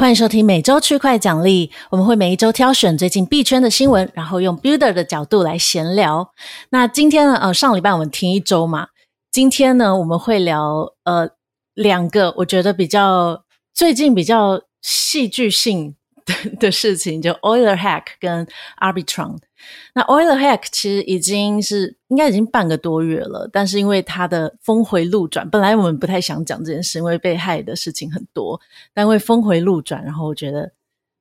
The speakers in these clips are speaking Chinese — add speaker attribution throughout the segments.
Speaker 1: 欢迎收听每周区块奖励，我们会每一周挑选最近币圈的新闻，然后用 Builder 的角度来闲聊。那今天呢，呃，上礼拜我们停一周嘛，今天呢，我们会聊呃两个我觉得比较最近比较戏剧性的 的事情，就 oiler Hack 跟 Arbitron。那 Oil Hack 其实已经是应该已经半个多月了，但是因为它的峰回路转，本来我们不太想讲这件事，因为被害的事情很多，但因为峰回路转，然后我觉得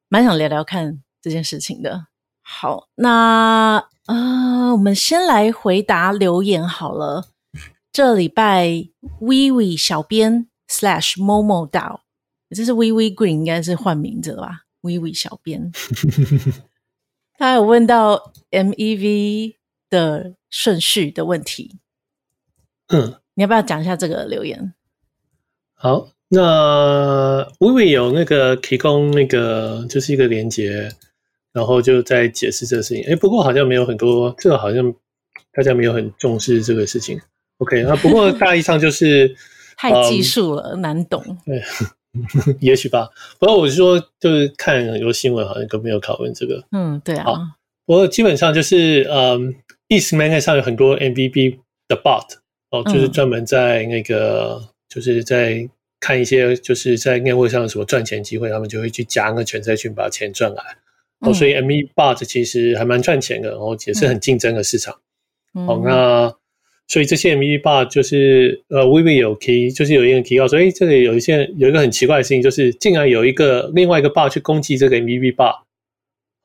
Speaker 1: 蛮想聊聊看这件事情的。好，那呃，我们先来回答留言好了。这礼拜 Wiwi 小编 slash Momo DAO，这是 Wiwi Green 应该是换名字了吧？Wiwi 小编。他有问到 MEV 的顺序的问题，
Speaker 2: 嗯，
Speaker 1: 你要不要讲一下这个留言？
Speaker 2: 好，那微微有那个提供那个就是一个连接，然后就在解释这个事情。哎，不过好像没有很多，这个好像大家没有很重视这个事情。OK，那不过大意上就是
Speaker 1: 太技术了，嗯，难懂。
Speaker 2: 对。也许吧，不过我是说，就是看很多新闻，好像都没有讨论这个。
Speaker 1: 嗯，对啊。
Speaker 2: 好，不过基本上就是，嗯，ETH 上有很多 MVB 的 bot 哦，就是专门在那个，嗯、就是在看一些，就是在 network 上有什么赚钱机会，他们就会去加那个全赛去把钱赚来。哦，所以 MVB bot 其实还蛮赚钱的，然后也是很竞争的市场。
Speaker 1: 嗯、
Speaker 2: 哦，那。所以这些 MEV bot 就是呃，Wiwi 有提，就是有一个人提到说，哎，这里有一些有一个很奇怪的事情，就是竟然有一个另外一个 bot 去攻击这个 MEV bot，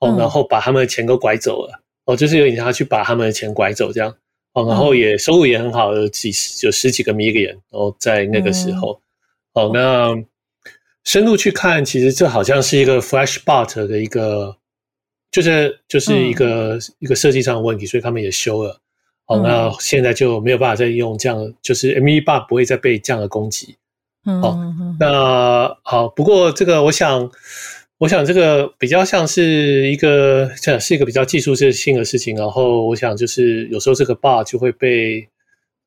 Speaker 2: 哦，然后把他们的钱都拐走了，哦，就是有点像他去把他们的钱拐走这样，哦，然后也收入也很好，有几十有十几个 million，哦，在那个时候，哦，那深入去看，其实这好像是一个 Flash bot 的一个，就是就是一个一个设计上的问题，所以他们也修了。好，那现在就没有办法再用这样，就是 ME 八不会再被这样的攻击。好，那好，不过这个我想，我想这个比较像是一个，这是一个比较技术性的事情。然后我想就是有时候这个 bot 就会被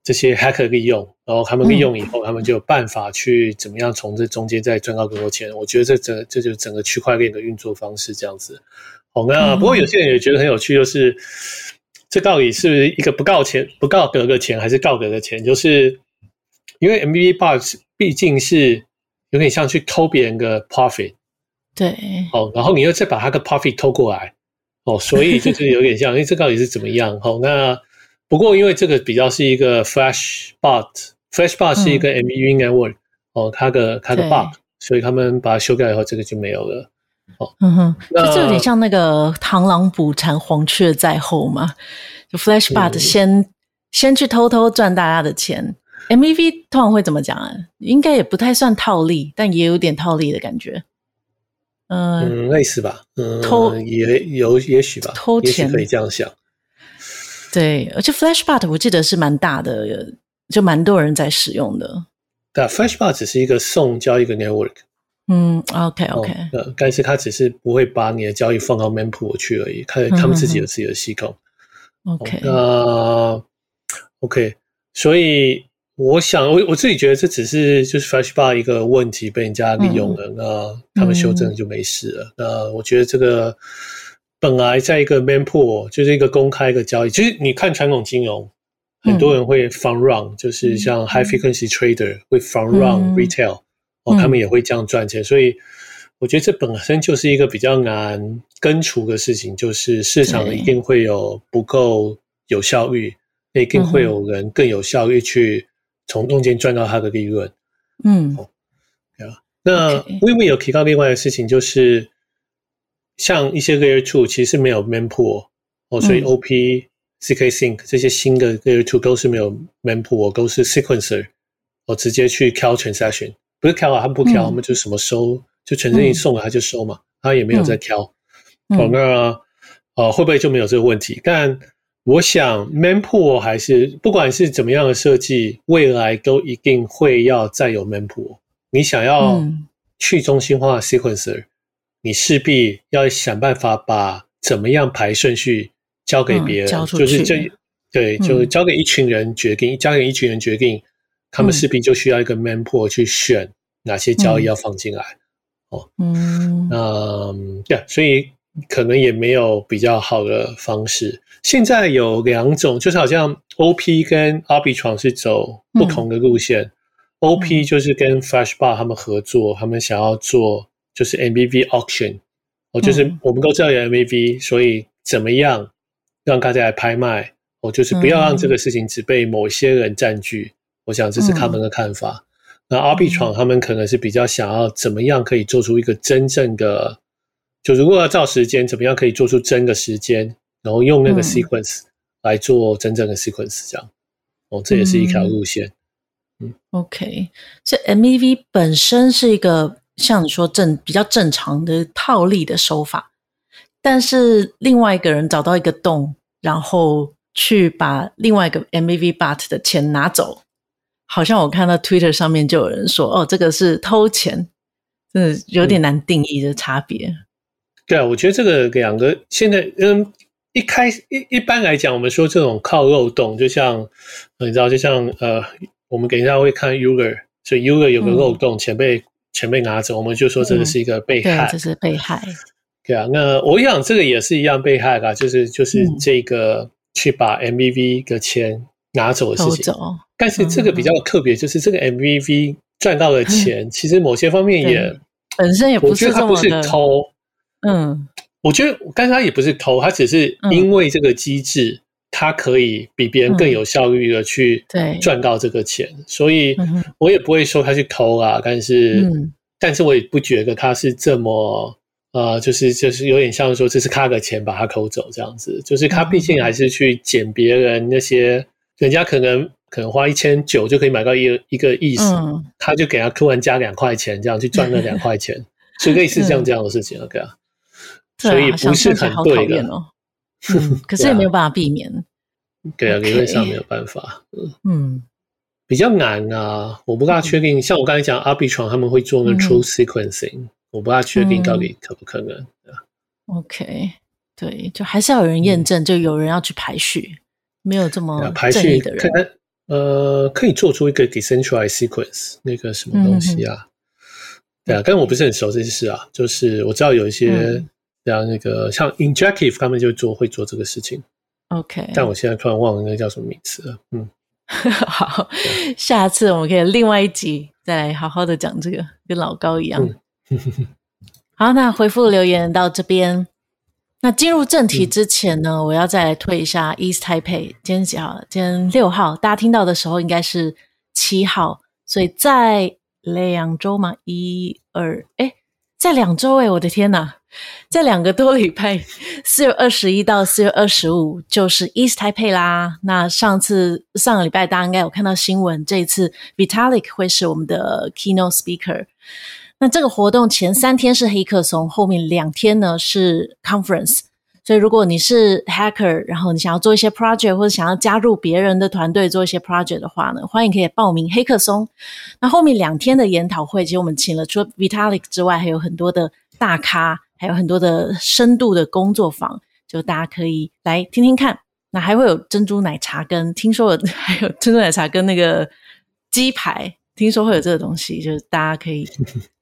Speaker 2: 这些 hacker 利用，然后他们利用以后，他们就有办法去怎么样从这中间再赚到更多钱。我觉得这整这就是整个区块链的运作方式这样子。好，那不过有些人也觉得很有趣，就是。这到底是一个不告钱、不告格的钱，还是告格的钱？就是因为 MEV bot 毕竟是有点像去偷别人的 profit，
Speaker 1: 对，
Speaker 2: 哦，然后你又再把他的 profit 偷过来，哦，所以就是有点像，因为，这到底是怎么样？哦，那不过因为这个比较是一个 Flash bot，Flash bot 是一个 MVV network，嗯，哦，它的它的 bug，所以他们把它修改以后，这个就没有了。哦，
Speaker 1: 嗯哼，就有点像那个螳螂捕蝉，黄雀在后嘛。就 Flashbot 先、嗯、先去偷偷赚大家的钱，MEV 通常会怎么讲啊？应该也不太算套利，但也有点套利的感觉。呃、
Speaker 2: 嗯，类似吧。嗯，
Speaker 1: 偷
Speaker 2: 也有也许吧，
Speaker 1: 偷钱
Speaker 2: 可以这样想。
Speaker 1: 对，而且 Flashbot 我记得是蛮大的，就蛮多人在使用的。
Speaker 2: 对，Flashbot 只是一个送交易的 network。
Speaker 1: 嗯，OK OK，
Speaker 2: 呃，但是他只是不会把你的交易放到 mempool 去而已，他他们自己有自己的系统。
Speaker 1: 嗯、OK，
Speaker 2: 那、呃、OK，所以我想，我我自己觉得这只是就是 Flashbar 一个问题被人家利用了，嗯、那他们修正就没事了。嗯、那我觉得这个本来在一个 mempool 就是一个公开的交易，其实你看传统金融，很多人会 fund run，、嗯、就是像 high frequency trader 会 fund run retail。哦，他们也会这样赚钱，所以我觉得这本身就是一个比较难根除的事情，就是市场一定会有不够有效率，一定会有人更有效率去从中间赚到他的利润。
Speaker 1: 嗯，
Speaker 2: 对啊。那 Wiwi 有提到另外的事情，就是像一些 Layer Two 其实是没有 Mempool 哦，所以 OP、CK Sync 这些新的 Layer Two 都是没有 Mempool，都是 Sequencer，我直接去 Count Transaction。不是挑啊，他不挑，我们、嗯、就什么收，就全身一送了他就收嘛，嗯、他也没有在挑。哦、嗯，oh, 那呃会不会就没有这个问题？但我想，Mempool 还是不管是怎么样的设计，未来都一定会要再有 Mempool。你想要去中心化 Sequencer，、嗯、你势必要想办法把怎么样排顺序交给别人，嗯、就是这对，就交给一群人决定，嗯、交给一群人决定。他们势必就需要一个 manpool 去选哪些交易要放进来，哦，嗯，那，对，所以可能也没有比较好的方式。现在有两种，就是好像 OP 跟 Arbitron 是走不同的路线。嗯、OP 就是跟 Flashbar 他们合作，他们想要做就是 MVV auction，哦，就是我们都知道有 MVV，所以怎么样让大家来拍卖？哦，就是不要让这个事情只被某些人占据。我想这是他们的看法。那 Arbitrum 他们可能是比较想要怎么样可以做出一个真正的，就如果要照时间，怎么样可以做出真的时间？然后用那个 sequence 来做真正的 sequence，这样，哦，这也是一条路线。
Speaker 1: 嗯，OK，所以 MEV 本身是一个像你说正比较正常的套利的手法，但是另外一个人找到一个洞，然后去把另外一个 MEV but 的钱拿走，好像我看到 Twitter 上面就有人说，哦，这个是偷钱，真的有点难定义的差别。嗯、
Speaker 2: 对啊，我觉得这个两个现在嗯。一开一一般来讲，我们说这种靠漏洞，就像你知道，就像呃，我们等一下会看 Euler，所以 Euler 有个漏洞，钱被钱被拿走，我们就说这个是一个被害，
Speaker 1: 这是被害。
Speaker 2: 对啊，那我想这个也是一样被害吧，就是就是这个去把 MVV 的钱拿走的事情。但是这个比较特别，就是这个 MVV 赚到的钱，其实某些方面也
Speaker 1: 本身也不是这么的
Speaker 2: 偷，嗯。我觉得，但是他也不是偷，他只是因为这个机制，他可以比别人更有效率的去赚到这个钱，所以我也不会说他去偷啊。但是，但是我也不觉得他是这么呃，就是就是有点像说这是他的钱把他偷走这样子，就是他毕竟还是去捡别人那些人家可能可能花一千九就可以买到一个一个意思，他就给他突然加两块钱，这样去赚那两块钱，所以类似像这样的事情，OK 啊。所以不是很对的
Speaker 1: 哦，嗯，可是也没有办法避免。
Speaker 2: 对啊，理论上没有办法。嗯，比较难啊，我不大确定。像我刚才讲，Arbitrum 他们会做那 True Sequencing，我不大确定到底可不可能。
Speaker 1: OK，对，就还是要有人验证，就有人要去排序，没有这么排序的人。
Speaker 2: 呃，可以做出一个 Decentralized Sequence，那个什么东西啊？对啊，但我不是很熟这些事啊，就是我知道有一些。像那个像 Injective 他们就做会做这个事情
Speaker 1: ，OK，
Speaker 2: 但我现在突然忘了那个叫什么名词了。嗯，
Speaker 1: 好，下次我们可以另外一集再来好好的讲这个，跟老高一样。嗯、好，那回复留言到这边。那进入正题之前呢，嗯、我要再来推一下 East Taipei。今天几号？今天六号。大家听到的时候应该是七号，所以在两周嘛，一二，哎，在两周哎，我的天呐！在两个多礼拜，四月二十一到四月二十五就是 East Taipei 啦。那上次上个礼拜大家应该有看到新闻，这一次 Vitalik 会是我们的 Keynote Speaker。那这个活动前三天是黑客松，后面两天呢是 Conference。所以如果你是 Hacker，然后你想要做一些 Project 或者想要加入别人的团队做一些 Project 的话呢，欢迎可以报名黑客松。那后面两天的研讨会，其实我们请了除了 Vitalik 之外，还有很多的大咖。还有很多的深度的工作坊，就大家可以来听听看。那还会有珍珠奶茶跟听说有 还有珍珠奶茶跟那个鸡排，听说会有这个东西，就是大家可以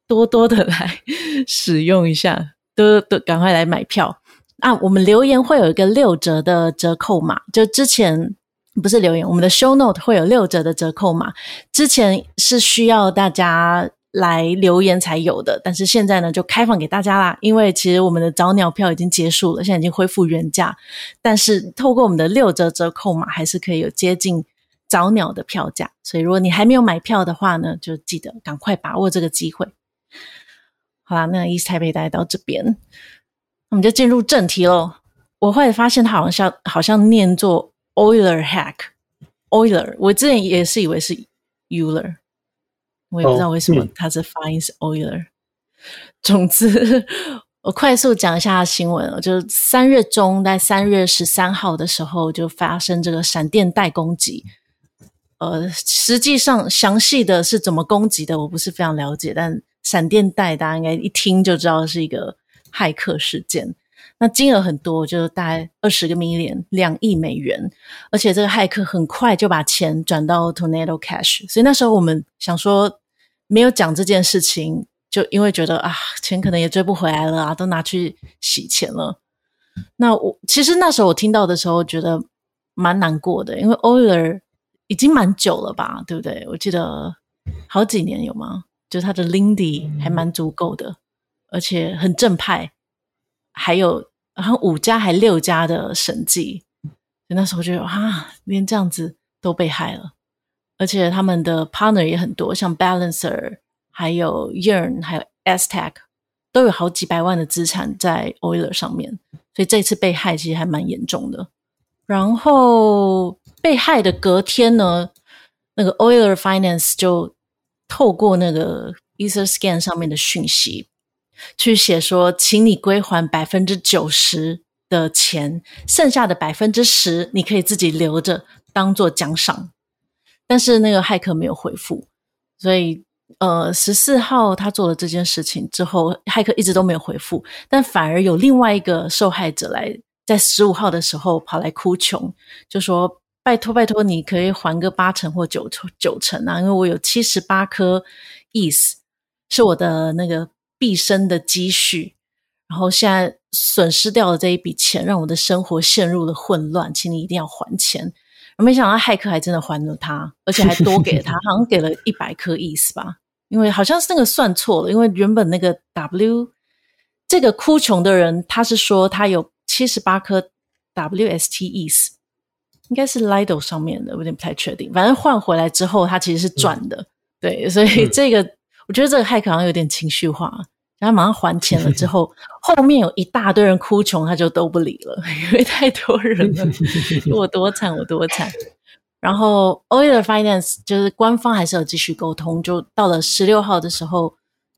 Speaker 1: 多多的来使用一下，多多赶快来买票啊！我们留言会有一个六折的折扣码，就之前不是留言，我们的 show note 会有六折的折扣码，之前是需要大家。来留言才有的，但是现在呢就开放给大家啦。因为其实我们的早鸟票已经结束了，现在已经恢复原价。但是透过我们的六折折扣码，还是可以有接近早鸟的票价。所以如果你还没有买票的话呢，就记得赶快把握这个机会。好啦，那 East 带到这边，我们就进入正题喽。我后来发现它好像好像念作 Euler Hack，Euler，我之前也是以为是 Euler。我也不知道为什么它是发音是 Euler。哦嗯、总之，我快速讲一下新闻。就是三月中，在三月十三号的时候，就发生这个闪电带攻击。呃，实际上详细的是怎么攻击的，我不是非常了解。但闪电贷大家应该一听就知道是一个骇客事件。那金额很多，就是大概二十个 million，两亿美元。而且这个骇客很快就把钱转到 Tornado Cash，所以那时候我们想说。没有讲这件事情，就因为觉得啊，钱可能也追不回来了啊，都拿去洗钱了。那我其实那时候我听到的时候，觉得蛮难过的，因为 Oiler 已经蛮久了吧，对不对？我记得好几年有吗？就是他的 Lindy 还蛮足够的，而且很正派，还有好像五家还六家的审计，那时候觉得啊，连这样子都被害了，而且他们的 partner 也很多，像 Balancer，还有 Yearn，还有 Aztec，都有好几百万的资产在 Oiler 上面，所以这次被害其实还蛮严重的。然后被害的隔天呢，那个 Oiler Finance 就。透过那个 EtherScan 上面的讯息，去写说，请你归还百分之九十的钱，剩下的百分之十你可以自己留着当做奖赏。但是那个骇客没有回复，所以呃，十四号他做了这件事情之后，骇客一直都没有回复，但反而有另外一个受害者来在十五号的时候跑来哭穷，就说。拜托，拜托，你可以还个八成或九成九成啊！因为我有七十八颗 ETH，是我的那个毕生的积蓄，然后现在损失掉了这一笔钱，让我的生活陷入了混乱，请你一定要还钱。我没想到骇客还真的还了他，而且还多给了他，好像给了一百颗 ETH 吧？因为好像是那个算错了，因为原本那个 W 这个哭穷的人，他是说他有七十八颗 WST ETH。应该是 Lido 上面的，我有点不太确定。反正换回来之后，它其实是赚的，嗯、对，所以这个、嗯、我觉得这个 hack 好像有点情绪化。然后马上还钱了之后，后面有一大堆人哭穷，他就都不理了，因为太多人了，我多惨，我多惨。然后 Oiler Finance 就是官方还是有继续沟通，就到了十六号的时候，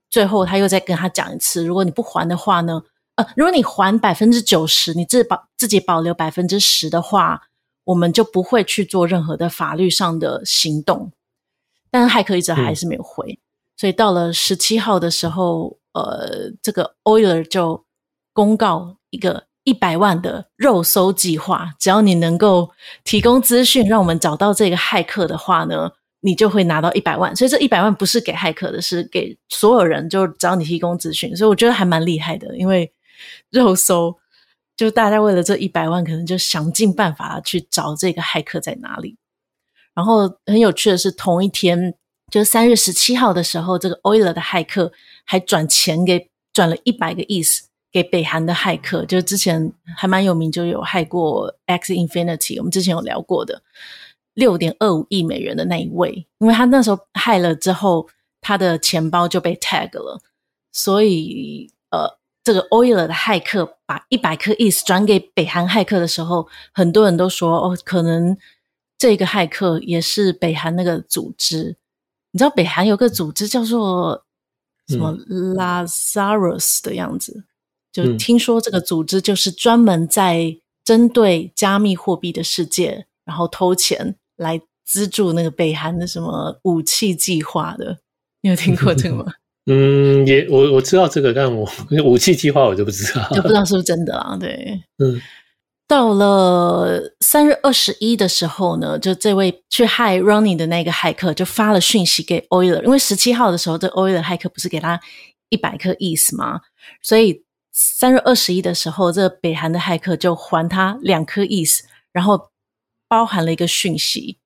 Speaker 1: 最后他又再跟他讲一次，如果你不还的话呢，呃，如果你还百分之九十，你自保自己保留百分之十的话。我们就不会去做任何的法律上的行动，但是骇客一直还是没有回，嗯、所以到了十七号的时候，呃，这个 Oiler 就公告一个一百万的肉搜计划，只要你能够提供资讯，让我们找到这个骇客的话呢，你就会拿到一百万。所以这一百万不是给骇客的，是给所有人，就只要你提供资讯。所以我觉得还蛮厉害的，因为肉搜。就大家为了这一百万，可能就想尽办法去找这个骇客在哪里。然后很有趣的是，同一天，就三月十七号的时候，这个 Euler 的骇客还转钱给转了一百个 ETH 给北韩的骇客，就之前还蛮有名，就有害过 X Infinity 我们之前有聊过的六点二五亿美元的那一位，因为他那时候害了之后，他的钱包就被 tag 了，所以呃。这个 Oiler 的骇客把一百颗 ETH 转给北韩骇客的时候，很多人都说哦，可能这个骇客也是北韩那个组织。你知道北韩有个组织叫做什么 Lazarus 的样子？嗯、就听说这个组织就是专门在针对加密货币的世界，然后偷钱来资助那个北韩的什么武器计划的。你有听过这个吗？
Speaker 2: 嗯，也我我知道这个，但我武器计划我就不知道，
Speaker 1: 就不知道是不是真的啊？对，
Speaker 2: 嗯，
Speaker 1: 到了三月二十一的时候呢，就这位去害 Ronnie 的那个骇客就发了讯息给 Oiler，因为十七号的时候，这 Oiler 骇客不是给他一百颗 ETH 吗？所以三月二十一的时候，这北韩的骇客就还他两颗 ETH，然后包含了一个讯息，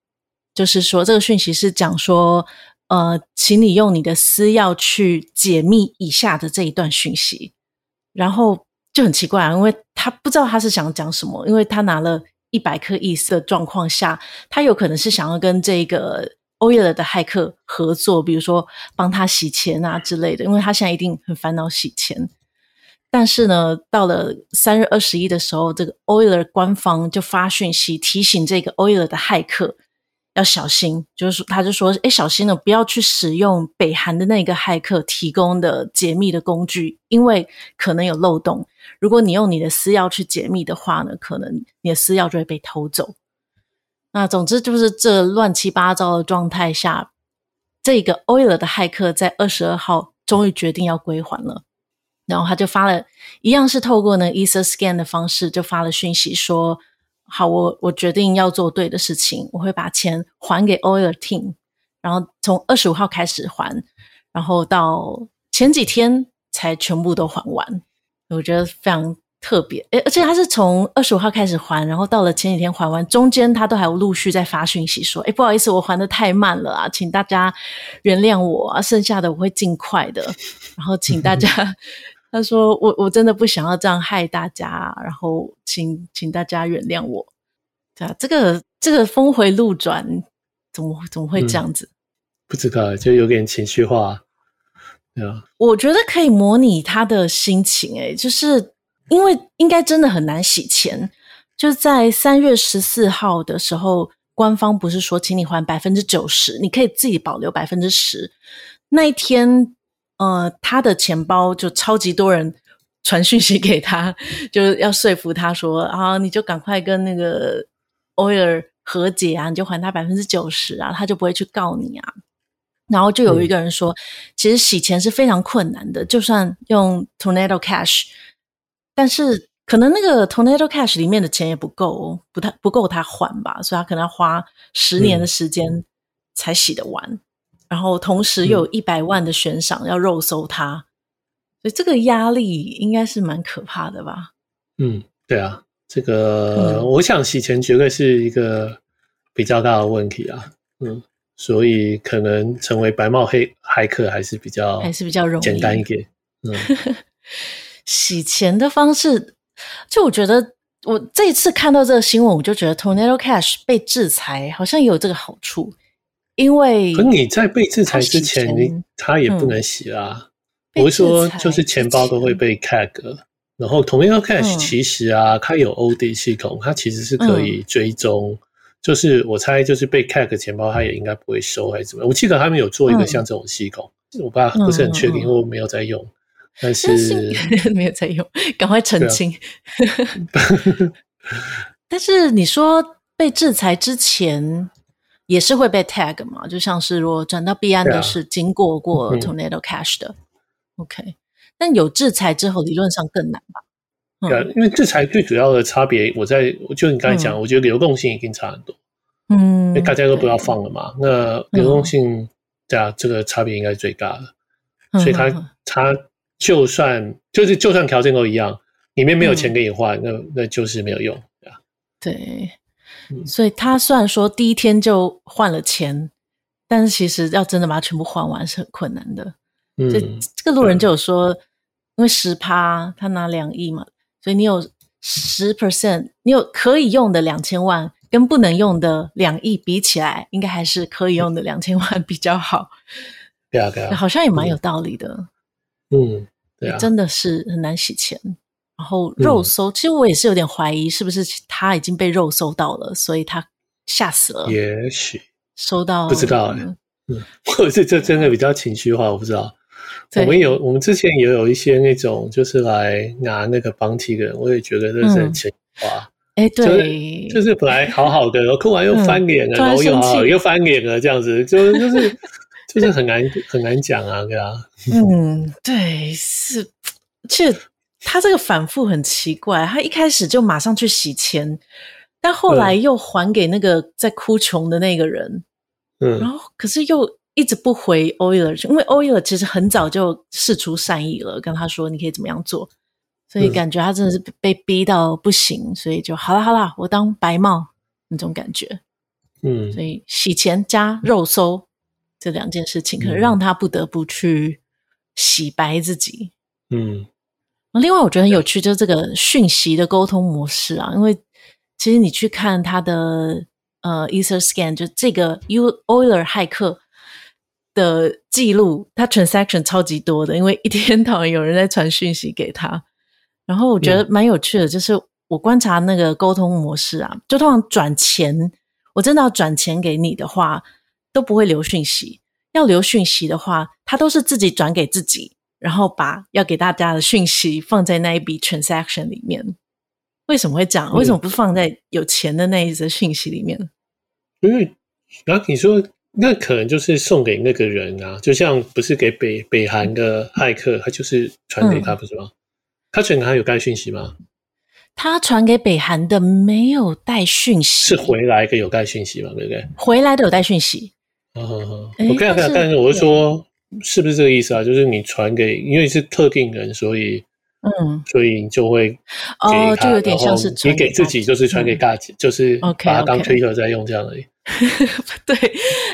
Speaker 1: 就是说这个讯息是讲说。呃，请你用你的私钥去解密以下的这一段讯息，然后就很奇怪啊，因为他不知道他是想讲什么，因为他拿了一百颗 ETH 的状况下，他有可能是想要跟这个 Oiler 的骇客合作，比如说帮他洗钱啊之类的，因为他现在一定很烦恼洗钱。但是呢，到了三月二十一的时候，这个 Oiler 官方就发讯息提醒这个 Euler 的骇客。要小心，就是，他就说，诶，小心了，不要去使用北韩的那个骇客提供的解密的工具，因为可能有漏洞。如果你用你的私钥去解密的话呢，可能你的私钥就会被偷走。那总之就是这乱七八糟的状态下，这个 Oiler 的骇客在二十二号终于决定要归还了，然后他就发了一样是透过呢 EtherScan 的方式，就发了讯息说。好，我我决定要做对的事情，我会把钱还给 Oil Team，然后从二十五号开始还，然后到前几天才全部都还完，我觉得非常特别。诶，而且他是从二十五号开始还，然后到了前几天还完，中间他都还有陆续在发讯息说：“诶，不好意思，我还得太慢了啊，请大家原谅我，剩下的我会尽快的。”然后请大家，他说：“我我真的不想要这样害大家，然后请请大家原谅我。”对啊，这个这个峰回路转，怎么怎么会这样子？
Speaker 2: 嗯不知道，就有点情绪化，对啊。
Speaker 1: 我觉得可以模拟他的心情，诶，就是因为应该真的很难洗钱。就在三月十四号的时候，官方不是说请你还百分之九十，你可以自己保留百分之十。那一天，呃，他的钱包就超级多人传讯息给他，就是要说服他说啊，你就赶快跟那个 oiler 和解啊，你就还他百分之九十啊，他就不会去告你啊。然后就有一个人说，嗯、其实洗钱是非常困难的，就算用 Tornado Cash，但是可能那个 Tornado Cash 里面的钱也不够，不太不够他还吧，所以他可能要花十年的时间才洗得完。嗯、然后同时又有一百万的悬赏要肉搜他，所以这个压力应该是蛮可怕的吧？
Speaker 2: 嗯，对啊，这个、嗯、我想洗钱绝对是一个比较大的问题啊，嗯。所以可能成为白帽黑骇客还是比较
Speaker 1: 还是比较容易简
Speaker 2: 单一点。嗯，
Speaker 1: 洗钱的方式，就我觉得我这一次看到这个新闻，我就觉得 Tornado Cash 被制裁好像也有这个好处，因为
Speaker 2: 可你在被制裁之前，你他也不能洗啦。不是说就是钱包都会被 tag，然后 Tornado Cash 其实啊，它有 audit 系统，它其实是可以追踪。就是我猜，就是被 hack 钱包，它也应该不会收还是怎么样？我记得他们有做一个像这种系统，嗯、我爸不是很确定，因为我没有在用。但是
Speaker 1: 没有在用，赶快澄清。啊、但是你说被制裁之前也是会被 tag 嘛？就像是如果转到币安的是经过过 Tornado Cash 的、，OK。但有制裁之后，理论上更难吧？
Speaker 2: 对啊，因为制裁最主要的差别，我在就你刚才讲，嗯、我觉得流动性一定差很多。嗯，因为大家都不要放了嘛，那流动性，对啊，这个差别应该是最大的。嗯、所以它它就算就是就算条件都一样，里面没有钱给你换，嗯、那那就是没有用，对啊。
Speaker 1: 对，所以他虽然说第一天就换了钱，但是其实要真的把它全部换完是很困难的。嗯，这这个路人就有说，对因为十趴他拿两亿嘛。所以你有十 percent，你有可以用的两千万，跟不能用的两亿比起来，应该还是可以用的两千万比较好。
Speaker 2: 对啊，对啊，
Speaker 1: 好像也蛮有道理的。
Speaker 2: 嗯，对啊，
Speaker 1: 真的是很难洗钱。然后肉搜，嗯、其实我也是有点怀疑，是不是他已经被肉搜到了，所以他吓死了。
Speaker 2: 也许
Speaker 1: 收到
Speaker 2: 不知道，嗯，或者是这真的比较情绪化，我不知道。我们有，我们之前也有一些那种，就是来拿那个 bounty 的人，我也觉得这是很情绪化。
Speaker 1: 哎、嗯，对，
Speaker 2: 就是，就是本来好好的，然后哭完又翻脸了，嗯、然后又又翻脸了，这样子，就是就是就是很难很难讲啊，对啊。
Speaker 1: 嗯，对，是，其实他这个反复很奇怪，他一开始就马上去洗钱，但后来又还给那个在哭穷的那个人，嗯，然后可是又。一直不回 Oiler，因为 Oiler 其实很早就释出善意了，跟他说你可以怎么样做，所以感觉他真的是被逼到不行，嗯、所以就好了好了，我当白帽那种感觉，嗯，所以洗钱加肉搜这两件事情，可能让他不得不去洗白自己，嗯，另外我觉得很有趣，就是这个讯息的沟通模式啊，因为其实你去看他的呃 EtherScan，就这个 U Euler 骇客。的记录，他 transaction 超级多的，因为一天到晚有人在传讯息给他。然后我觉得蛮有趣的，就是我观察那个沟通模式啊，就通常转钱，我真的要转钱给你的话，都不会留讯息。要留讯息的话，他都是自己转给自己，然后把要给大家的讯息放在那一笔 transaction 里面。为什么会这样？为什么不放在有钱的那一则讯息里面？
Speaker 2: 因为然后你说。那可能就是送给那个人啊，就像不是给北北韩的骇客，他就是传给他，不是吗？嗯、他传给他有带讯息吗？
Speaker 1: 他传给北韩的没有带讯息，
Speaker 2: 是回来的有带讯息吗？对不对？
Speaker 1: 回来的有带讯息。
Speaker 2: 我看看，但是我是说，是不是这个意思啊？就是你传给，因为是特定人，所以嗯，所以你就会
Speaker 1: 哦，就有点像是
Speaker 2: 你给自己就是传给大家，就是把它当 Twitter 在用这样而已。
Speaker 1: 对，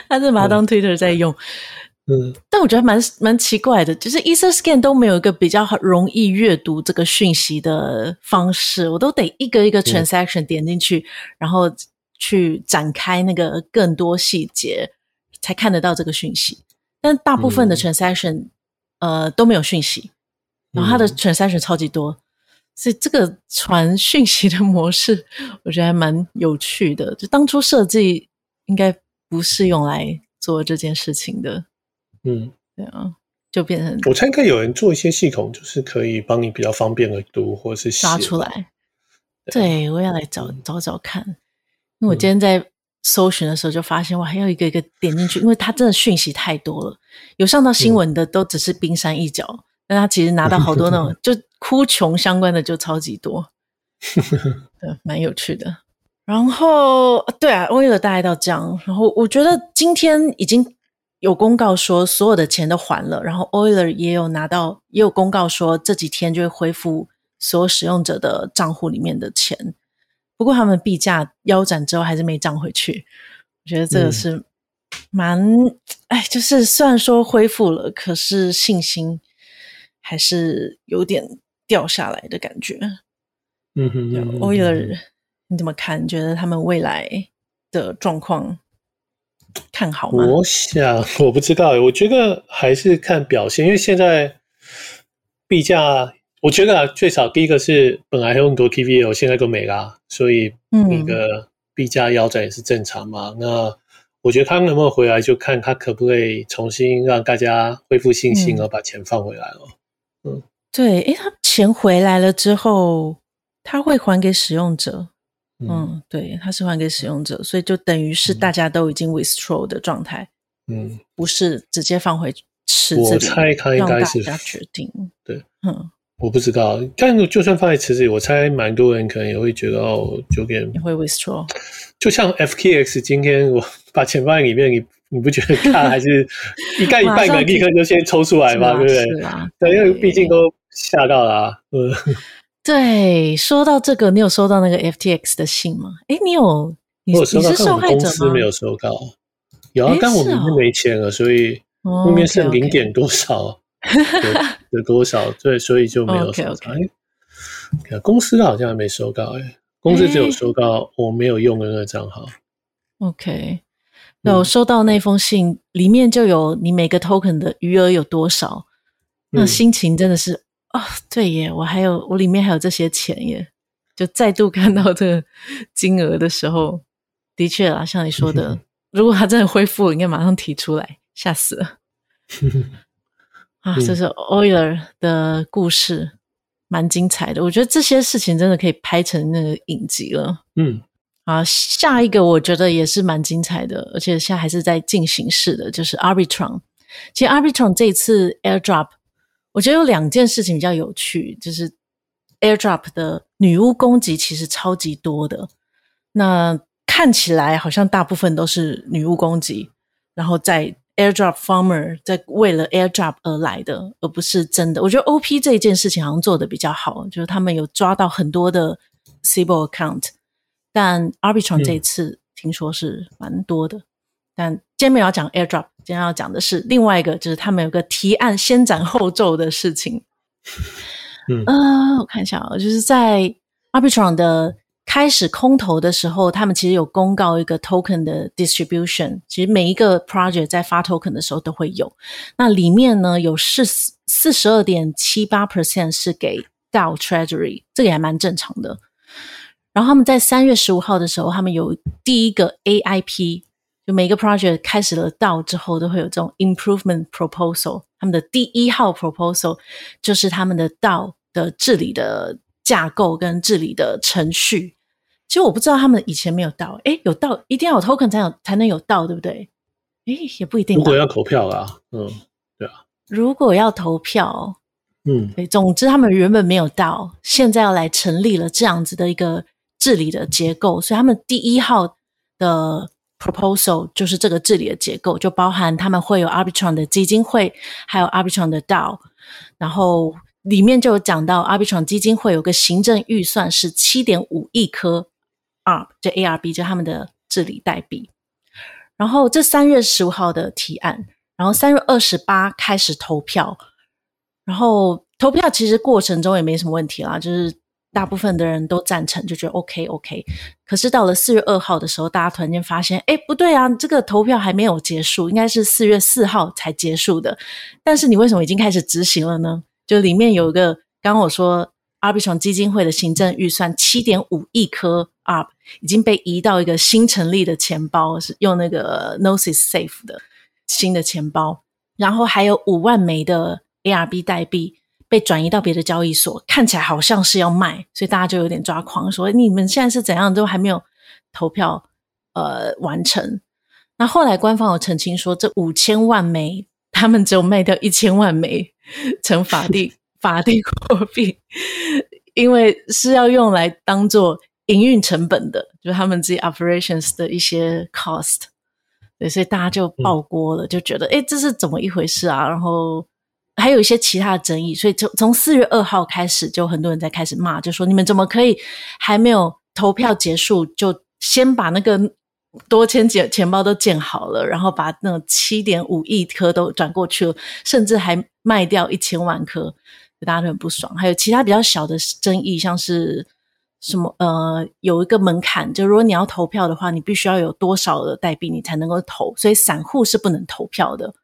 Speaker 1: 他是把它当 Twitter 在用。嗯，但我觉得蛮蛮奇怪的，就是 EtherScan 都没有一个比较容易阅读这个讯息的方式，我都得一个一个 transaction 点进去，嗯、然后去展开那个更多细节，才看得到这个讯息。但大部分的 transaction、嗯、呃都没有讯息，然后它的 transaction 超级多，所以这个传讯息的模式，我觉得还蛮有趣的。就当初设计应该不是用来做这件事情的。嗯，对啊，就变成
Speaker 2: 我猜应该有人做一些系统，就是可以帮你比较方便的读，或者是
Speaker 1: 刷出来。对，对，我要来找找找看，因为我今天在搜寻的时候就发现，我还要一个一个点进去，因为它真的讯息太多了。有上到新闻的都只是冰山一角，嗯、但他其实拿到好多那种就哭穷相关的就超级多，对，蛮有趣的。然后对啊，Oiler 大概到这样，然后我觉得今天已经。有公告说所有的钱都还了，然后 Oiler 也有拿到，也有公告说这几天就会恢复所有使用者的账户里面的钱。不过他们币价腰斩之后还是没涨回去，我觉得这个是蛮，哎、嗯，就是虽然说恢复了，可是信心还是有点掉下来的感觉。嗯哼，嗯哼，Euler 你怎么看？你觉得他们未来的状况？看好吗？
Speaker 2: 我想我不知道，我觉得还是看表现，因为现在币价，我觉得啊，最少第一个是本来还有很多 KVL，现在都没啦，所以那个币价腰斩也是正常嘛。嗯、那我觉得他能不能回来，就看他可不可以重新让大家恢复信心，而把钱放回来了。
Speaker 1: 嗯，嗯对，诶，他钱回来了之后，他会还给使用者。嗯，对，他是还给使用者，所以就等于是大家都已经 withdraw 的状态，嗯，不是直接放回池子里，
Speaker 2: 我猜他应该是
Speaker 1: 让大家决定，
Speaker 2: 对，嗯，我不知道，但就算放在池子里，我猜蛮多人可能也会觉得哦，有点
Speaker 1: 会 withdraw，
Speaker 2: 就像 FTX 今天我把钱放在里面，你你不觉得它还是 一盖一半的立刻就先抽出来嘛，对不对？对，因为毕竟都吓到了啊，嗯。
Speaker 1: 对，说到这个，你有收到那个 FTX 的信吗？诶，你有？你，
Speaker 2: 我有收到，
Speaker 1: 你是受害者吗？
Speaker 2: 公司没有收到。有啊，但我们是没钱了，所以后面剩零点多少，有多少？对，所以就没有收到。哎，公司好像还没收到，哎，公司只有收到我没有用的那个账号。
Speaker 1: OK，那我收到那封信，里面就有你每个 token 的余额有多少，那心情真的是。哦，对耶，我还有我里面还有这些钱耶，就再度看到这个金额的时候，的确啊，像你说的，如果他真的恢复，应该马上提出来，吓死了。啊，这是 Euler 的故事，蛮精彩的。我觉得这些事情真的可以拍成那个影集了。嗯，啊，下一个我觉得也是蛮精彩的，而且现在还是在进行式的，就是 Arbitron。其实 Arbitron 这一次 Airdrop。我觉得有两件事情比较有趣，就是 AirDrop 的女巫攻击其实超级多的。那看起来好像大部分都是女巫攻击，然后在 AirDrop Farmer 在为了 AirDrop 而来的，而不是真的。我觉得 OP 这一件事情好像做的比较好，就是他们有抓到很多的 Sybil account，但 Arbitron 这一次听说是蛮多的。嗯但今天没有要讲 AirDrop，今天要讲的是另外一个，就是他们有个提案先斩后奏的事情。嗯，呃，我看一下啊，就是在 Arbitron 的开始空投的时候，他们其实有公告一个 token 的 distribution，其实每一个 project 在发 token 的时候都会有。那里面呢，有四四十二点七八 percent 是给 DAO Treasury，这个也还蛮正常的。然后他们在三月十五号的时候，他们有第一个 AIP。就每个 project 开始了到之后，都会有这种 improvement proposal。他们的第一号 proposal 就是他们的 DAO 的治理的架构跟治理的程序。其实我不知道他们以前没有 DAO，诶，有 DAO 一定要有 token 才有才能有 DAO，对不对？诶，也不一定。
Speaker 2: 如果要投票啊，嗯，对啊。
Speaker 1: 如果要投票，嗯，对，总之他们原本没有 DAO，现在要来成立了这样子的一个治理的结构，所以他们第一号的。proposal 就是这个治理的结构，就包含他们会有 Arbitron 的基金会，还有 Arbitron 的 DAO，然后里面就有讲到 Arbitron 基金会有个行政预算是七点五亿颗 ARB，就 ARB 就他们的治理代币。然后这三月十五号的提案，然后三月二十八开始投票，然后投票其实过程中也没什么问题啦，就是。大部分的人都赞成，就觉得 OK OK。可是到了四月二号的时候，大家突然间发现，哎，不对啊，这个投票还没有结束，应该是四月四号才结束的。但是你为什么已经开始执行了呢？就里面有一个，刚刚我说，Arbitrum 基金会的行政预算七点五亿颗 ARB 已经被移到一个新成立的钱包，是用那个 Gnosis Safe 的新的钱包，然后还有五万枚的 ARB 代币。被转移到别的交易所，看起来好像是要卖，所以大家就有点抓狂，说你们现在是怎样，都还没有投票呃完成。那后来官方有澄清说，这五千万枚他们只有卖掉一千万枚成法定法定货币，因为是要用来当做营运成本的，就是他们自己 operations 的一些 cost。对，所以大家就爆锅了，就觉得诶这是怎么一回事啊？然后。还有一些其他的争议，所以从从四月二号开始，就很多人在开始骂，就说你们怎么可以还没有投票结束，就先把那个多签钱钱包都建好了，然后把那七点五亿颗都转过去了，甚至还卖掉一千万颗，大家都很不爽。还有其他比较小的争议，像是什么呃，有一个门槛，就如果你要投票的话，你必须要有多少的代币你才能够投，所以散户是不能投票的。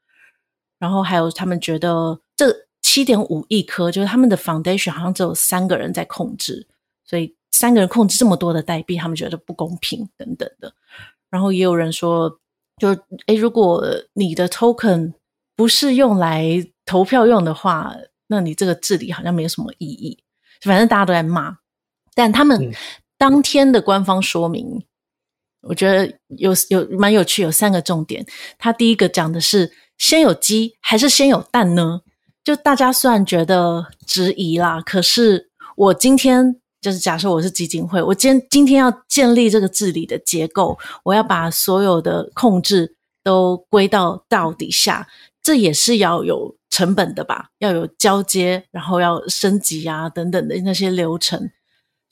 Speaker 1: 然后还有他们觉得。这七点五亿颗，就是他们的 foundation 好像只有三个人在控制，所以三个人控制这么多的代币，他们觉得不公平等等的。然后也有人说，就诶，如果你的 token 不是用来投票用的话，那你这个治理好像没有什么意义。反正大家都在骂，但他们当天的官方说明，嗯、我觉得有有蛮有趣，有三个重点。他第一个讲的是，先有鸡还是先有蛋呢？就大家虽然觉得质疑啦，可是我今天就是假设我是基金会，我今天今天要建立这个治理的结构，我要把所有的控制都归到 DAO 底下，这也是要有成本的吧？要有交接，然后要升级啊等等的那些流程。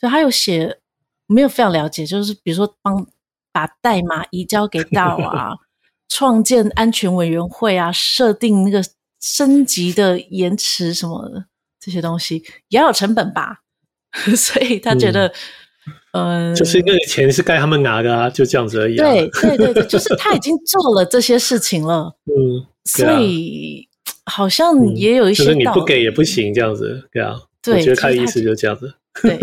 Speaker 1: 所以他有写，没有非常了解，就是比如说帮把代码移交给 DAO 啊，创建安全委员会啊，设定那个。升级的延迟什么的这些东西也要有成本吧，所以他觉得，
Speaker 2: 就是那个钱是该他们拿的啊，就这样子而已、啊。
Speaker 1: 对对对对，就是他已经做了这些事情了，嗯，所以好像也有一些、嗯，就是你不
Speaker 2: 给也不行，这样子，对啊，对，我觉得他的意思就是这样子，
Speaker 1: 对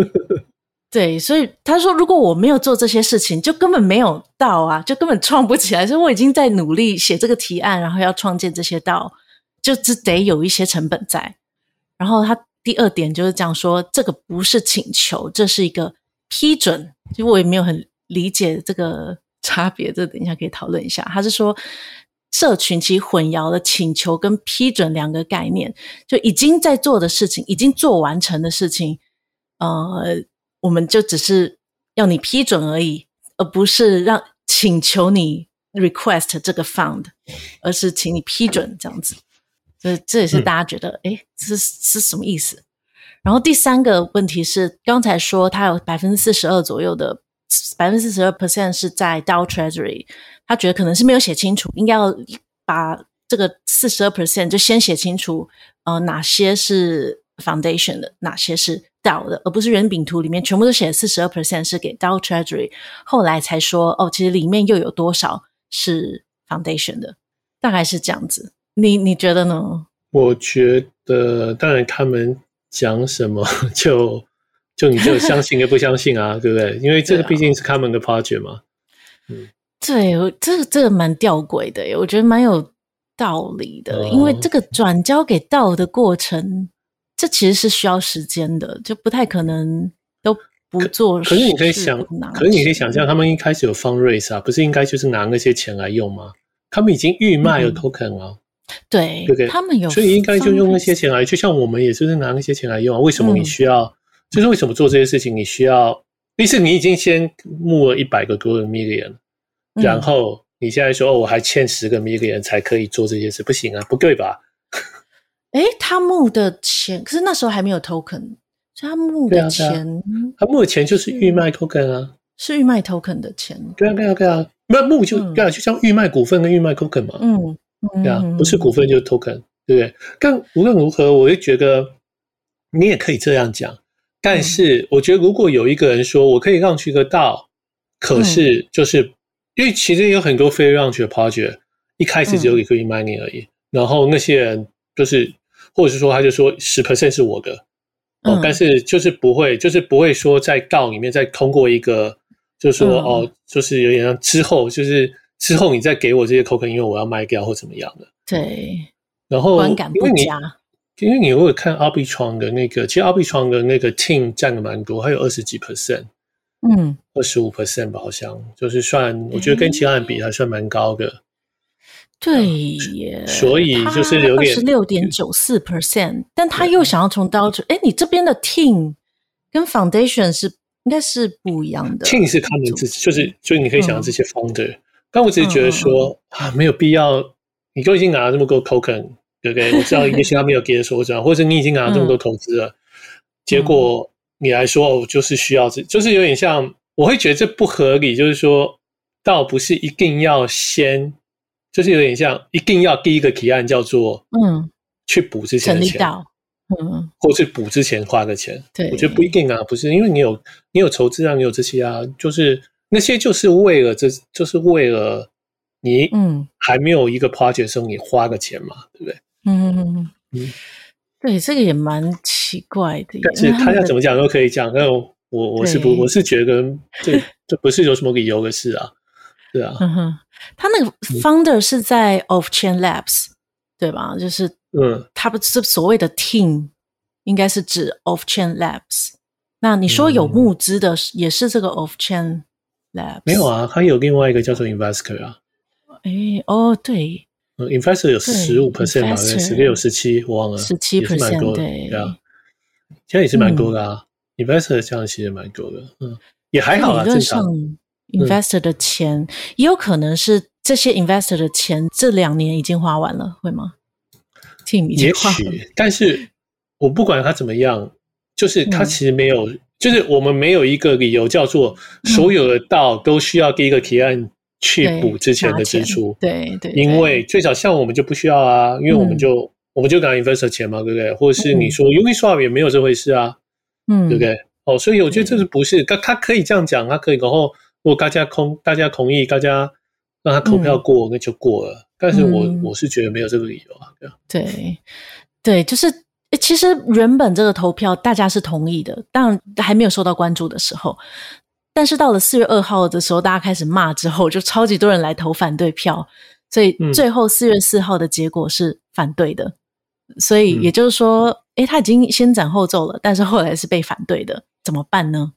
Speaker 1: 对，所以他说，如果我没有做这些事情，就根本没有道啊，就根本创不起来。所以我已经在努力写这个提案，然后要创建这些道。就只得有一些成本在，然后他第二点就是讲说，这个不是请求，这是一个批准。其实我也没有很理解这个差别，这等一下可以讨论一下。他是说，社群其实混淆了请求跟批准两个概念，就已经在做的事情，已经做完成的事情，呃，我们就只是要你批准而已，而不是让请求你 request 这个 fund，而是请你批准这样子。这这也是大家觉得，哎、嗯，这是是什么意思？然后第三个问题是，刚才说他有百分之四十二左右的百分之四十二 percent 是在 Dow Treasury，他觉得可能是没有写清楚，应该要把这个四十二 percent 就先写清楚，呃，哪些是 Foundation 的，哪些是 DAO 的，而不是圆饼图里面全部都写四十二 percent 是给 DAO Treasury，后来才说，哦，其实里面又有多少是 Foundation 的，大概是这样子。你你觉得呢？
Speaker 2: 我觉得，当然他们讲什么就就你就相信跟不相信啊，对不对？因为这个毕竟是他们的 project 嘛。
Speaker 1: 嗯，对，这个这个蛮吊诡的耶，我觉得蛮有道理的，哦、因为这个转交给 DAO 的过程，这其实是需要时间的，就不太可能都不做可。可是你可以想，
Speaker 2: 可是你可以想象，他们一开始有 fundraise 啊，不是应该就是拿那些钱来用吗？他们已经预卖了 token 啊。嗯
Speaker 1: 对，对不对？他们有，
Speaker 2: 所以应该就用那些钱来，就像我们也就是拿那些钱来用啊。为什么你需要？嗯、就是为什么做这些事情？你需要，意思你已经先募了一百个 Golden Million，然后你现在说，哦，我还欠十个 million 才可以做这些事，不行啊，不对吧？
Speaker 1: 哎，他募的钱，可是那时候还没有 token，所以他募的钱，他
Speaker 2: 募的钱就是预卖 token 啊，
Speaker 1: 是预卖 token 的钱。
Speaker 2: 对啊，对啊，对啊，那募就对啊，就像预卖股份跟预卖 token 嘛。嗯，对啊，不是股份就是 token，对不对？但无论如何，我就觉得你也可以这样讲。但是我觉得，如果有一个人说我可以让去个道，可是就是因为其实有很多非让去的 project，一开始只有一个 e-money 而已，然后那些人就是。或者是说，他就说十 percent 是我的，哦，嗯、但是就是不会，就是不会说在告里面再通过一个，就是说、嗯、哦，就是有点像之后，就是之后你再给我这些 token，因为我要卖掉或怎么样的。
Speaker 1: 对。
Speaker 2: 然后，因为你，因为你如果看 Arbitrum 的那个，其实 Arbitrum 的那个 team 占的蛮多，还有二十几 percent，嗯，二十五 percent 吧，好像。就是算，我觉得跟其他人比还算蛮高的。
Speaker 1: 对耶，
Speaker 2: 所以就是有
Speaker 1: 点十六点九四 percent，但他又想要从 DAO 去，哎，你这边的 team 跟 foundation 是应该是不一样的。
Speaker 2: team 是他们自己，就是就是你可以想到这些 founder，、嗯、但我只是觉得说、嗯、啊，没有必要，你都已经拿了这么多 token，对不对？我知道也许他没有给的时候，我知道，或者你已经拿了这么多投资了，嗯、结果你来说哦，就是需要这，就是有点像，我会觉得这不合理，就是说，倒不是一定要先。就是有点像，一定要第一个提案叫做嗯，去补之前的钱，嗯，或是补之前花的钱。对，我觉得不一定啊，不是因为你有你有筹资啊，你有这些啊，就是那些就是为了这，就是为了你嗯还没有一个 project 时候你花的钱嘛，对不对？嗯嗯嗯嗯，
Speaker 1: 对，这个也蛮奇怪的。
Speaker 2: 但是他要怎么讲都可以讲，但我我是不我是觉得这这不是有什么理由的事啊，对啊。
Speaker 1: 他那个 founder 是在 Off Chain Labs，对吧？就是，嗯，他不是所谓的 team，应该是指 Off Chain Labs。那你说有募资的，也是这个 Off Chain Labs？
Speaker 2: 没有啊，他有另外一个叫做 Investor 啊。
Speaker 1: 哎，哦，对
Speaker 2: ，Investor 有十五 percent 吧，十六、十七，我忘了，
Speaker 1: 十七 percent，对，
Speaker 2: 对啊，现在也是蛮多的啊。Investor 这样其实蛮多的，嗯，也还好啊，正常。
Speaker 1: Investor 的钱、嗯、也有可能是这些 investor 的钱，这两年已经花完了，会吗？Team 已经花完了。也许，
Speaker 2: 但是我不管他怎么样，就是他其实没有，嗯、就是我们没有一个理由叫做所有的道都需要第一个提案去补之前的支出。
Speaker 1: 对对，对，
Speaker 2: 因为最少像我们就不需要啊，因为我们就、嗯、我们就拿 investor 钱嘛，对不对？或者是你说 Uniswap 也没有这回事啊，嗯，对不对？哦，所以我觉得这是不是他他可以这样讲，他可以然后。如果大家空大家同意，大家让他投票过，那就过了。嗯、但是我我是觉得没有这个理由啊。
Speaker 1: 对，对，就是其实原本这个投票大家是同意的，当然还没有受到关注的时候。但是到了四月二号的时候，大家开始骂之后，就超级多人来投反对票，所以最后四月四号的结果是反对的。嗯、所以也就是说，诶，他已经先斩后奏了，但是后来是被反对的，怎么办呢？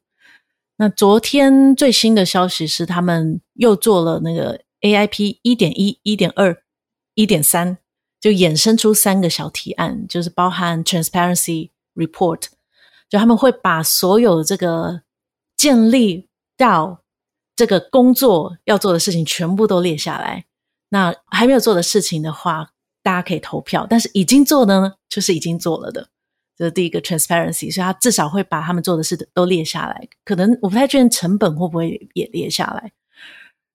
Speaker 1: 那昨天最新的消息是，他们又做了那个 AIP 一点一、一点二、一点三，就衍生出三个小提案，就是包含 Transparency Report，就他们会把所有这个建立到这个工作要做的事情全部都列下来。那还没有做的事情的话，大家可以投票；但是已经做的呢，就是已经做了的。这是第一个 transparency，所以他至少会把他们做的事都列下来。可能我不太确定成本会不会也列下来。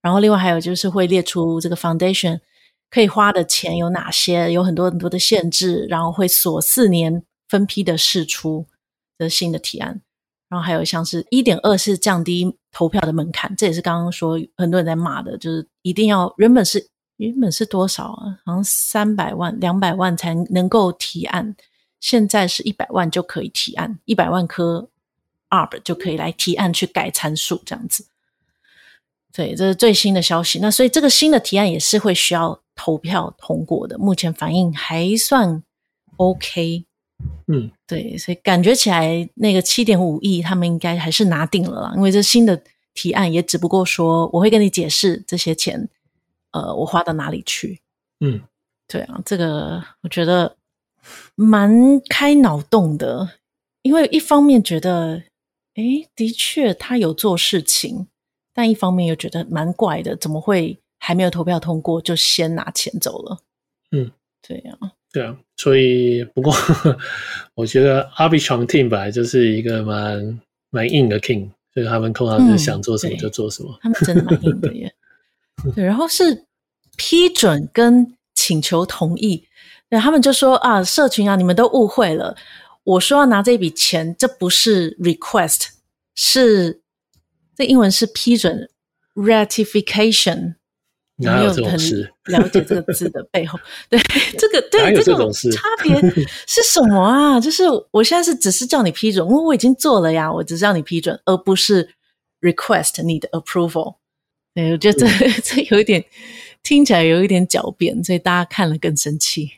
Speaker 1: 然后另外还有就是会列出这个 foundation 可以花的钱有哪些，有很多很多的限制，然后会锁四年分批的试出的新的提案。然后还有像是一点二是降低投票的门槛，这也是刚刚说很多人在骂的，就是一定要原本是原本是多少啊？好像三百万、两百万才能够提案。现在是一百万就可以提案，一百万颗 ARB 就可以来提案去改参数，这样子。对，这是最新的消息。那所以这个新的提案也是会需要投票通过的。目前反应还算 OK。嗯，对，所以感觉起来那个七点五亿他们应该还是拿定了啦，因为这新的提案也只不过说我会跟你解释这些钱，呃，我花到哪里去。嗯，对啊，这个我觉得。蛮开脑洞的，因为一方面觉得，诶，的确他有做事情，但一方面又觉得蛮怪的，怎么会还没有投票通过就先拿钱走了？
Speaker 2: 嗯，
Speaker 1: 对呀、
Speaker 2: 啊，对啊，所以不过 我觉得 Arbitrum Team 本来就是一个蛮蛮硬的 King，所以他们通常是想做什么就做什么，嗯、
Speaker 1: 他们真的蛮硬的耶。对，然后是批准跟请求同意，对，他们就说啊，社群啊，你们都误会了，我说要拿这笔钱，这不是 request，是这英文是批准 ratification，
Speaker 2: 哪有这种事？
Speaker 1: 了解这个字的背后，对 这个对
Speaker 2: 这
Speaker 1: 种差别 是什么啊？就是我现在是只是叫你批准，因为我已经做了呀，我只是让你批准，而不是 request 你的 approval。对，我觉得这、嗯、这有一点听起来有一点狡辩，所以大家看了更生气。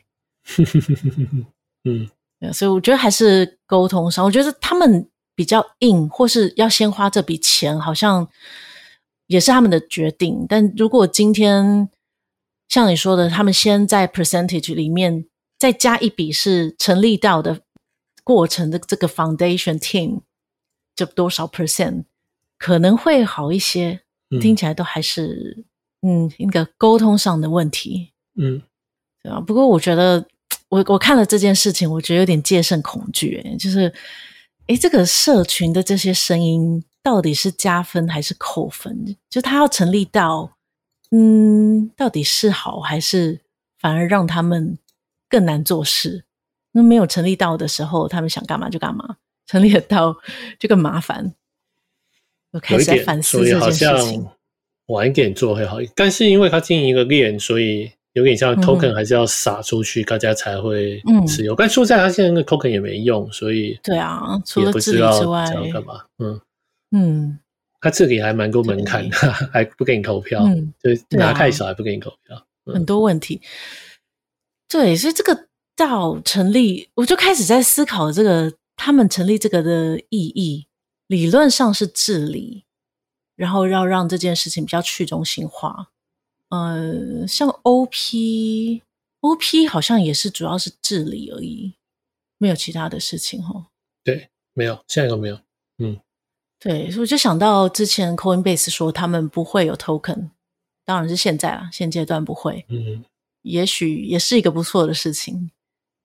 Speaker 2: 嗯，
Speaker 1: 对，所以我觉得还是沟通上，我觉得他们比较硬，或是要先花这笔钱，好像也是他们的决定。但如果今天像你说的，他们先在 percentage 里面再加一笔是成立到的过程的这个 foundation team，就多少 percent 可能会好一些。听起来都还是嗯一个沟通上的问题，
Speaker 2: 嗯，
Speaker 1: 对啊。不过我觉得我我看了这件事情，我觉得有点戒慎恐惧，诶就是诶这个社群的这些声音到底是加分还是扣分？就他要成立到嗯，到底是好还是反而让他们更难做事？那没有成立到的时候，他们想干嘛就干嘛；成立了到就更麻烦。我开始在反思这件事情，
Speaker 2: 晚一点做会好。但是因为他经营一个链，所以有点像 token 还是要撒出去，嗯、大家才会持有。嗯、但说实在，它现在那个 token 也没用，所以
Speaker 1: 对啊，除了治理之外，
Speaker 2: 干嘛？嗯
Speaker 1: 嗯，
Speaker 2: 他这里还蛮多门槛的，对 还不给你投票，嗯、就拿太少还不给你投票，
Speaker 1: 很多问题。对，所以这个到成立，我就开始在思考这个他们成立这个的意义。理论上是治理，然后要让这件事情比较去中心化。呃，像 OP，OP 好像也是主要是治理而已，没有其他的事情哈。
Speaker 2: 对，没有，现在都没有。嗯，
Speaker 1: 对，所以我就想到之前 Coinbase 说他们不会有 token，当然是现在啦，现阶段不会。
Speaker 2: 嗯，
Speaker 1: 也许也是一个不错的事情。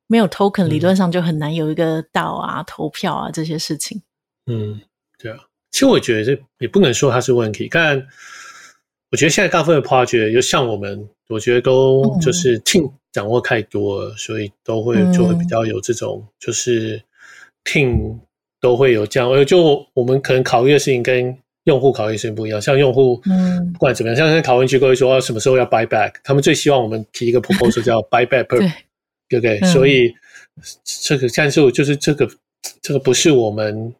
Speaker 1: 没有 token，理论上就很难有一个 DAO 啊、投票啊这些事情。
Speaker 2: 嗯。对啊，其实我觉得这也不能说它是问题，但我觉得现在大部分的 project 就像我们，我觉得都就是 team 掌握太多了，嗯、所以都会就会比较有这种，就是 team 都会有这样，就我们可能考虑的事情跟用户考虑的事情不一样，像用户，嗯，不管怎么样，像现在讨论区都会说什么时候要 buy back，他们最希望我们提一个 proposal 叫 buy back 对，对不对？嗯、所以这个战术就是这个这个不是我们。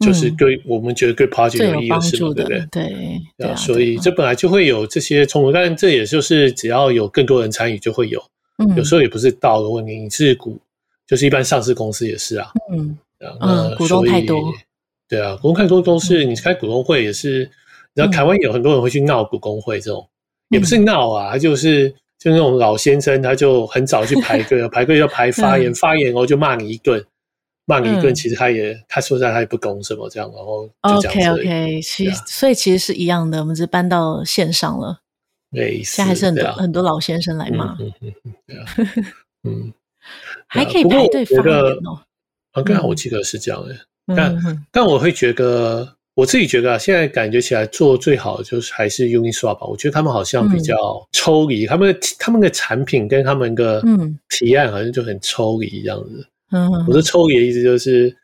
Speaker 2: 就是对我们觉得对 project 有意义是对不对？
Speaker 1: 对，对啊，
Speaker 2: 所以这本来就会有这些冲突，但这也就是只要有更多人参与就会有。嗯，有时候也不是道的问题，你是股，就是一般上市公司也是啊。
Speaker 1: 嗯，嗯，股东太多。
Speaker 2: 对啊，股东太多都是你开股东会也是，你知道台湾有很多人会去闹股东会这种，也不是闹啊，他就是就那种老先生，他就很早去排 队，排队要排发言，发言哦就骂你一顿。骂你一顿，其实他也，嗯、他说实在他也不懂什么这样，然后就这样。OK OK，其实、啊、
Speaker 1: 所以其实是一样的，我们只是搬到线上了。
Speaker 2: 对，
Speaker 1: 现在还是很多、啊、很多老先生来骂。
Speaker 2: 嗯嗯嗯，对啊，嗯，
Speaker 1: 还可以排队发言哦。
Speaker 2: 啊，刚好我记得是这样的，嗯、但、嗯、但我会觉得，我自己觉得啊，现在感觉起来做最好的就是还是 Uniswap 吧。我觉得他们好像比较抽离，嗯、他们的他们的产品跟他们的嗯提案好像就很抽离这样子。嗯，我的抽离的意思就是，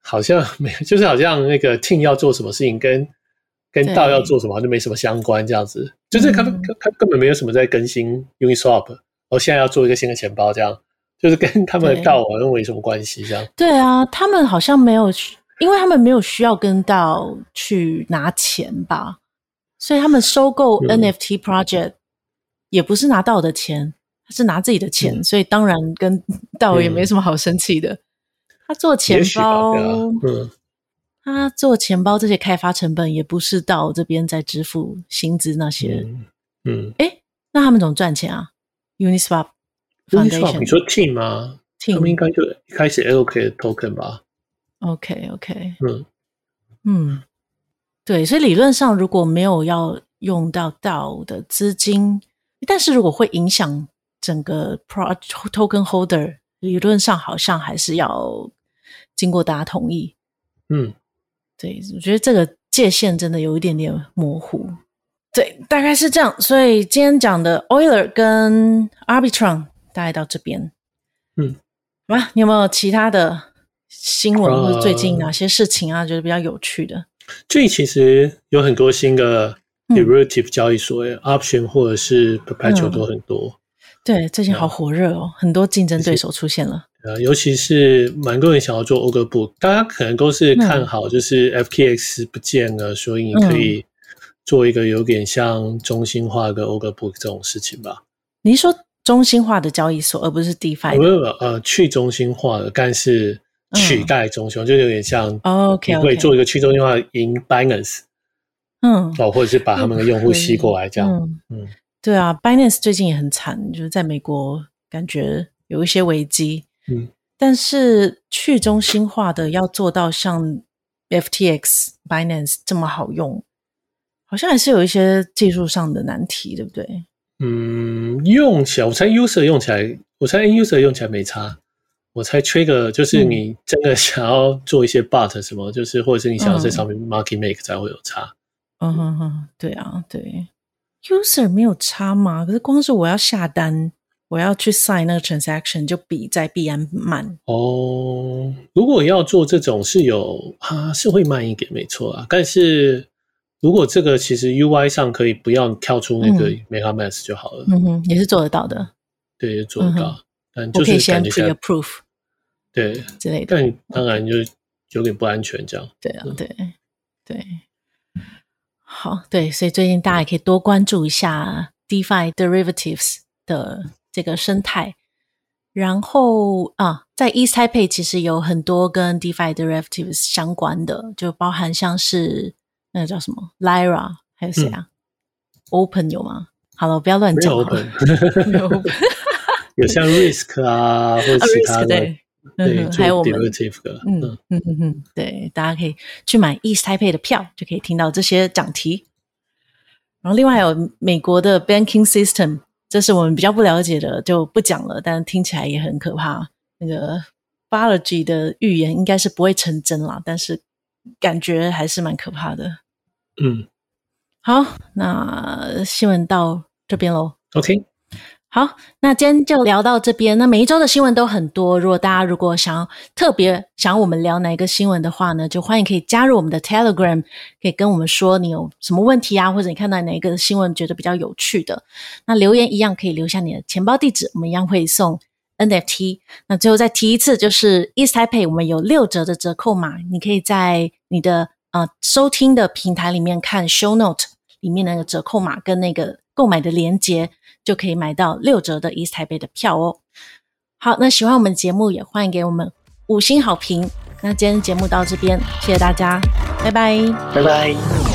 Speaker 2: 好像没，就是好像那个 team 要做什么事情跟，跟跟 DAO 要做什么，就没什么相关这样子。就是他们他根本没有什么在更新 Uniswap，然后现在要做一个新的钱包，这样就是跟他们的 DAO 好像没什么关系这样。
Speaker 1: 对啊，他们好像没有，因为他们没有需要跟 DAO 去拿钱吧，所以他们收购 NFT project 也不是拿到的钱。他是拿自己的钱，嗯、所以当然跟 DAO 也没什么好生气的。嗯、他做钱包，嗯，他做钱包这些开发成本也不是 DAO 这边在支付薪资那些，
Speaker 2: 嗯，
Speaker 1: 哎、欸，那他们怎么赚钱啊？Uniswap
Speaker 2: Foundation，你说 Team 吗？Team 他们应该就一开始 allocate token 吧？OK
Speaker 1: OK，
Speaker 2: 嗯。
Speaker 1: 嗯，对，所以理论上如果没有要用到 DAO 的资金，但是如果会影响整个 Pro Token Holder，理论上好像还是要经过大家同意。
Speaker 2: 嗯，
Speaker 1: 对，我觉得这个界限真的有一点点模糊。对，大概是这样。所以今天讲的 Euler 跟 Arbitron 大概到这边。
Speaker 2: 嗯，
Speaker 1: 好吧，你有没有其他的新闻或者最近哪些事情啊？觉得比较有趣的？
Speaker 2: 最近其实有很多新的 derivative 交易所，option 或者是 perpetual 都很多。
Speaker 1: 对，最近好火热哦，很多竞争对手出现了。
Speaker 2: 呃，尤其是蛮多人想要做 order book，大家可能都是看好，就是 FTX 不见了，所以你可以做一个有点像中心化的 order book 这种事情吧。
Speaker 1: 你是说中心化的交易所，而不是 DeFi？
Speaker 2: 没有，呃，去中心化的，但是。取代中心化，嗯、就有点像，OK，你会做一个去中心化 in Binance，嗯，哦，或者是把他们的用户吸过来这样，嗯，嗯
Speaker 1: 对啊，Binance 最近也很惨，就是在美国感觉有一些危机，嗯，但是去中心化的要做到像 FTX、Binance 这么好用，好像还是有一些技术上的难题，对不对？
Speaker 2: 嗯，用起来，我猜 User 用起来，我猜 User 用起来没差。我猜 trader 就是你真的想要做一些 but 什么，嗯、就是或者是你想要在上面 market make 才会有差。
Speaker 1: 嗯哼哼，对啊，对，user 没有差吗？可是光是我要下单，我要去 sign 那个 transaction 就比在币安慢。
Speaker 2: 哦，如果要做这种是有啊，是会慢一点，没错啊。但是如果这个其实 UI 上可以不要跳出那个 MetaMask 就好了。
Speaker 1: 嗯哼，也是做得到的。
Speaker 2: 对，也做得到。嗯，
Speaker 1: 我可以先 pre-approve。
Speaker 2: 对，
Speaker 1: 之类的，
Speaker 2: 但当然就有点不安全，这样。
Speaker 1: 对啊，对对，好，对，所以最近大家也可以多关注一下 DeFi derivatives 的这个生态。然后啊，在 East Taipei 其实有很多跟 DeFi derivatives 相关的，就包含像是那个叫什么 Lyra，还有谁啊、嗯、？Open 有吗？好了，我不要乱讲。
Speaker 2: Open，有，有像 Risk 啊，或者其他的。
Speaker 1: 嗯，还有我们，嗯嗯嗯嗯，对，大家可以去买 East Taipei 的票，就可以听到这些讲题。然后另外还有美国的 Banking System，这是我们比较不了解的，就不讲了。但听起来也很可怕。那个 biology 的预言应该是不会成真啦，但是感觉还是蛮可怕的。
Speaker 2: 嗯，
Speaker 1: 好，那新闻到这边喽。
Speaker 2: OK。
Speaker 1: 好，那今天就聊到这边。那每一周的新闻都很多，如果大家如果想要特别想我们聊哪一个新闻的话呢，就欢迎可以加入我们的 Telegram，可以跟我们说你有什么问题啊，或者你看到哪一个新闻觉得比较有趣的，那留言一样可以留下你的钱包地址，我们一样会送 NFT。那最后再提一次，就是 East Taipei 我们有六折的折扣码，你可以在你的呃收听的平台里面看 Show Note 里面那个折扣码跟那个购买的链接。就可以买到六折的 East Taipei 的票哦。好，那喜欢我们节目，也欢迎给我们五星好评。那今天节目到这边，谢谢大家，拜拜，
Speaker 2: 拜拜。